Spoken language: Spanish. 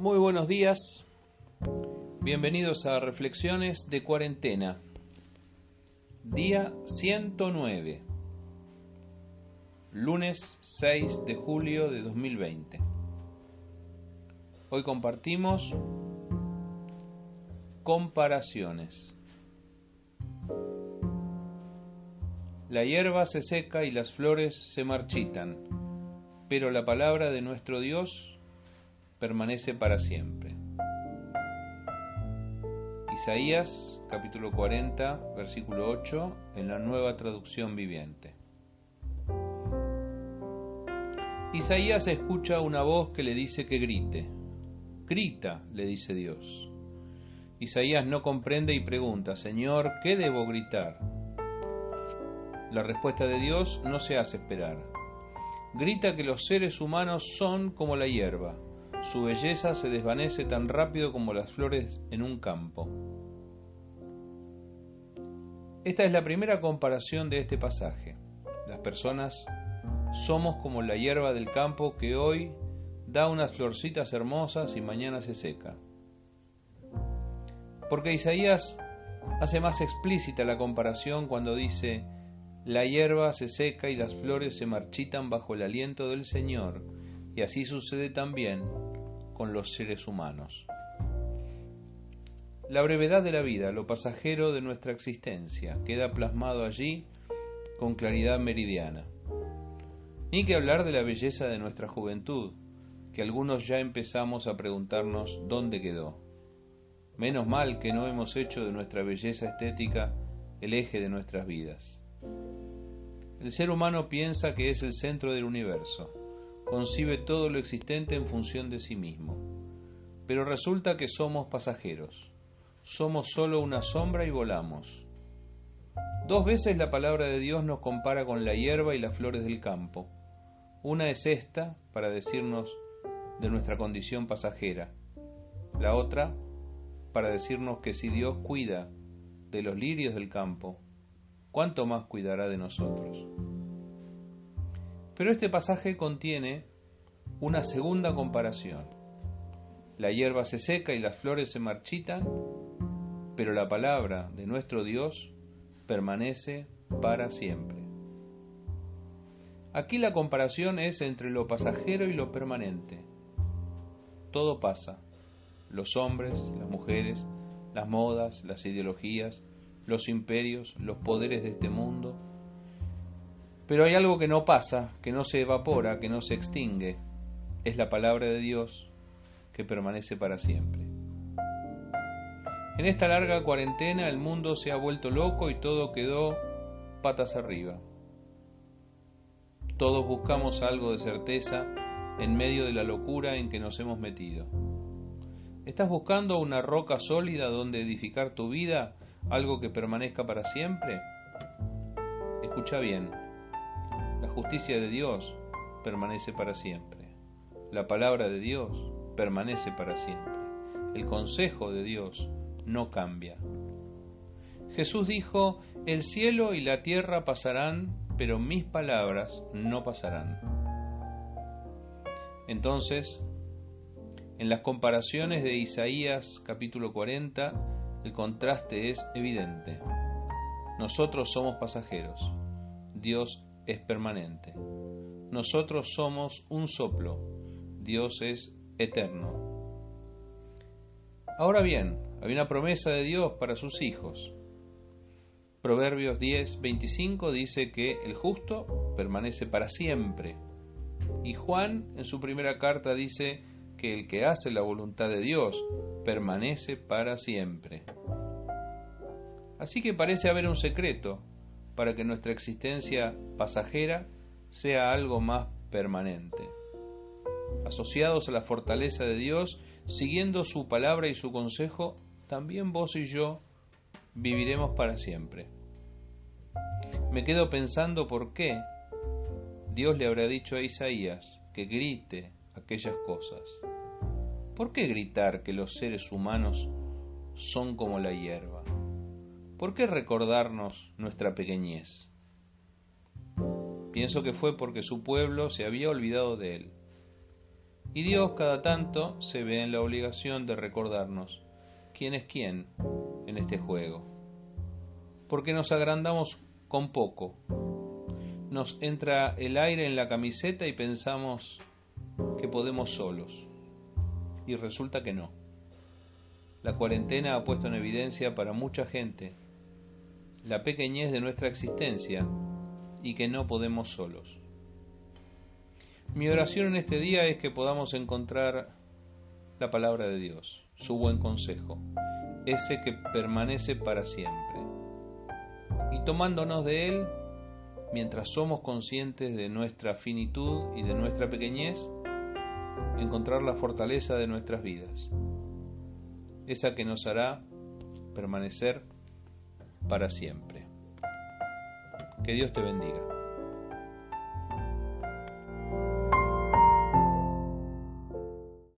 Muy buenos días, bienvenidos a Reflexiones de Cuarentena, día 109, lunes 6 de julio de 2020. Hoy compartimos comparaciones. La hierba se seca y las flores se marchitan, pero la palabra de nuestro Dios permanece para siempre. Isaías capítulo 40, versículo 8, en la nueva traducción viviente. Isaías escucha una voz que le dice que grite. Grita, le dice Dios. Isaías no comprende y pregunta, Señor, ¿qué debo gritar? La respuesta de Dios no se hace esperar. Grita que los seres humanos son como la hierba, su belleza se desvanece tan rápido como las flores en un campo. Esta es la primera comparación de este pasaje. Las personas somos como la hierba del campo que hoy da unas florcitas hermosas y mañana se seca. Porque Isaías hace más explícita la comparación cuando dice, la hierba se seca y las flores se marchitan bajo el aliento del Señor, y así sucede también con los seres humanos. La brevedad de la vida, lo pasajero de nuestra existencia, queda plasmado allí con claridad meridiana. Ni que hablar de la belleza de nuestra juventud, que algunos ya empezamos a preguntarnos dónde quedó. Menos mal que no hemos hecho de nuestra belleza estética el eje de nuestras vidas. El ser humano piensa que es el centro del universo, concibe todo lo existente en función de sí mismo. Pero resulta que somos pasajeros, somos solo una sombra y volamos. Dos veces la palabra de Dios nos compara con la hierba y las flores del campo. Una es esta, para decirnos de nuestra condición pasajera. La otra, para decirnos que si Dios cuida de los lirios del campo, ¿cuánto más cuidará de nosotros? Pero este pasaje contiene una segunda comparación. La hierba se seca y las flores se marchitan, pero la palabra de nuestro Dios permanece para siempre. Aquí la comparación es entre lo pasajero y lo permanente. Todo pasa. Los hombres, las mujeres, las modas, las ideologías, los imperios, los poderes de este mundo, pero hay algo que no pasa, que no se evapora, que no se extingue. Es la palabra de Dios que permanece para siempre. En esta larga cuarentena el mundo se ha vuelto loco y todo quedó patas arriba. Todos buscamos algo de certeza en medio de la locura en que nos hemos metido. ¿Estás buscando una roca sólida donde edificar tu vida, algo que permanezca para siempre? Escucha bien, la justicia de Dios permanece para siempre. La palabra de Dios permanece para siempre. El consejo de Dios no cambia. Jesús dijo, el cielo y la tierra pasarán, pero mis palabras no pasarán. Entonces, en las comparaciones de Isaías capítulo 40, el contraste es evidente. Nosotros somos pasajeros, Dios es permanente. Nosotros somos un soplo, Dios es eterno. Ahora bien, hay una promesa de Dios para sus hijos. Proverbios 10, 25 dice que el justo permanece para siempre. Y Juan en su primera carta dice que el que hace la voluntad de Dios permanece para siempre. Así que parece haber un secreto para que nuestra existencia pasajera sea algo más permanente. Asociados a la fortaleza de Dios, siguiendo su palabra y su consejo, también vos y yo viviremos para siempre. Me quedo pensando por qué Dios le habrá dicho a Isaías que grite aquellas cosas. ¿Por qué gritar que los seres humanos son como la hierba? ¿Por qué recordarnos nuestra pequeñez? Pienso que fue porque su pueblo se había olvidado de él. Y Dios cada tanto se ve en la obligación de recordarnos quién es quién en este juego. Porque nos agrandamos con poco. Nos entra el aire en la camiseta y pensamos que podemos solos. Y resulta que no. La cuarentena ha puesto en evidencia para mucha gente la pequeñez de nuestra existencia y que no podemos solos. Mi oración en este día es que podamos encontrar la palabra de Dios, su buen consejo, ese que permanece para siempre. Y tomándonos de él, mientras somos conscientes de nuestra finitud y de nuestra pequeñez, encontrar la fortaleza de nuestras vidas, esa que nos hará permanecer para siempre. Que Dios te bendiga.